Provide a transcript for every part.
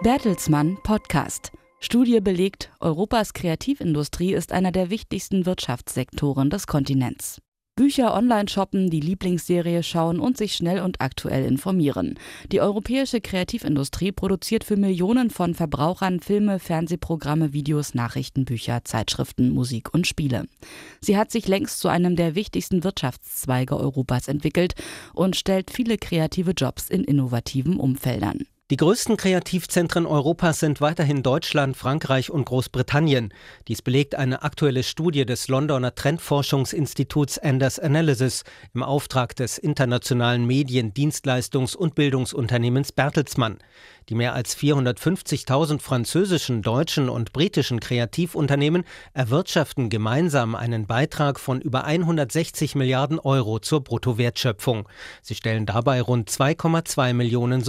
Bertelsmann Podcast. Studie belegt, Europas Kreativindustrie ist einer der wichtigsten Wirtschaftssektoren des Kontinents. Bücher online shoppen, die Lieblingsserie schauen und sich schnell und aktuell informieren. Die europäische Kreativindustrie produziert für Millionen von Verbrauchern Filme, Fernsehprogramme, Videos, Nachrichten, Bücher, Zeitschriften, Musik und Spiele. Sie hat sich längst zu einem der wichtigsten Wirtschaftszweige Europas entwickelt und stellt viele kreative Jobs in innovativen Umfeldern. Die größten Kreativzentren Europas sind weiterhin Deutschland, Frankreich und Großbritannien. Dies belegt eine aktuelle Studie des Londoner Trendforschungsinstituts Anders Analysis im Auftrag des internationalen Medien-, Dienstleistungs- und Bildungsunternehmens Bertelsmann. Die mehr als 450.000 französischen, deutschen und britischen Kreativunternehmen erwirtschaften gemeinsam einen Beitrag von über 160 Milliarden Euro zur Bruttowertschöpfung. Sie stellen dabei rund 2,2 Millionen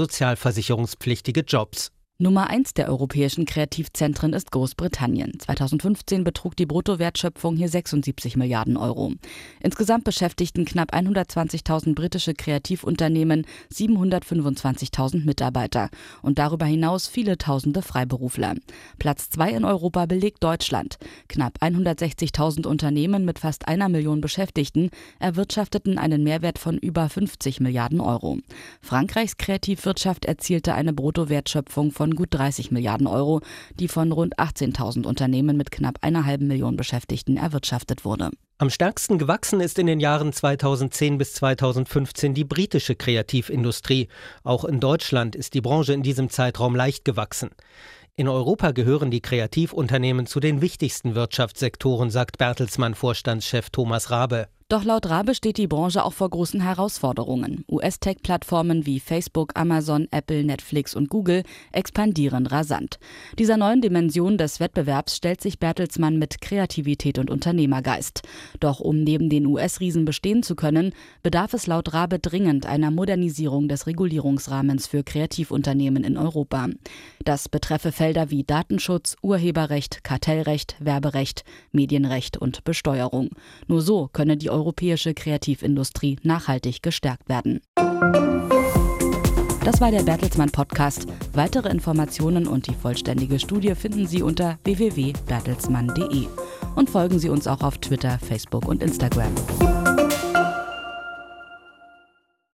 sozialversicherungspflichtige Jobs. Nummer eins der europäischen Kreativzentren ist Großbritannien. 2015 betrug die Bruttowertschöpfung hier 76 Milliarden Euro. Insgesamt beschäftigten knapp 120.000 britische Kreativunternehmen 725.000 Mitarbeiter und darüber hinaus viele tausende Freiberufler. Platz zwei in Europa belegt Deutschland. Knapp 160.000 Unternehmen mit fast einer Million Beschäftigten erwirtschafteten einen Mehrwert von über 50 Milliarden Euro. Frankreichs Kreativwirtschaft erzielte eine Bruttowertschöpfung von von gut 30 Milliarden Euro, die von rund 18.000 Unternehmen mit knapp einer halben Million Beschäftigten erwirtschaftet wurde. Am stärksten gewachsen ist in den Jahren 2010 bis 2015 die britische Kreativindustrie. Auch in Deutschland ist die Branche in diesem Zeitraum leicht gewachsen. In Europa gehören die Kreativunternehmen zu den wichtigsten Wirtschaftssektoren, sagt Bertelsmann Vorstandschef Thomas Rabe. Doch laut Rabe steht die Branche auch vor großen Herausforderungen. US-Tech-Plattformen wie Facebook, Amazon, Apple, Netflix und Google expandieren rasant. Dieser neuen Dimension des Wettbewerbs stellt sich Bertelsmann mit Kreativität und Unternehmergeist. Doch um neben den US-Riesen bestehen zu können, bedarf es laut Rabe dringend einer Modernisierung des Regulierungsrahmens für Kreativunternehmen in Europa. Das betreffe Felder wie Datenschutz, Urheberrecht, Kartellrecht, Werberecht, Medienrecht und Besteuerung. Nur so könne die europäische Kreativindustrie nachhaltig gestärkt werden. Das war der Bertelsmann Podcast. Weitere Informationen und die vollständige Studie finden Sie unter www.bertelsmann.de und folgen Sie uns auch auf Twitter, Facebook und Instagram.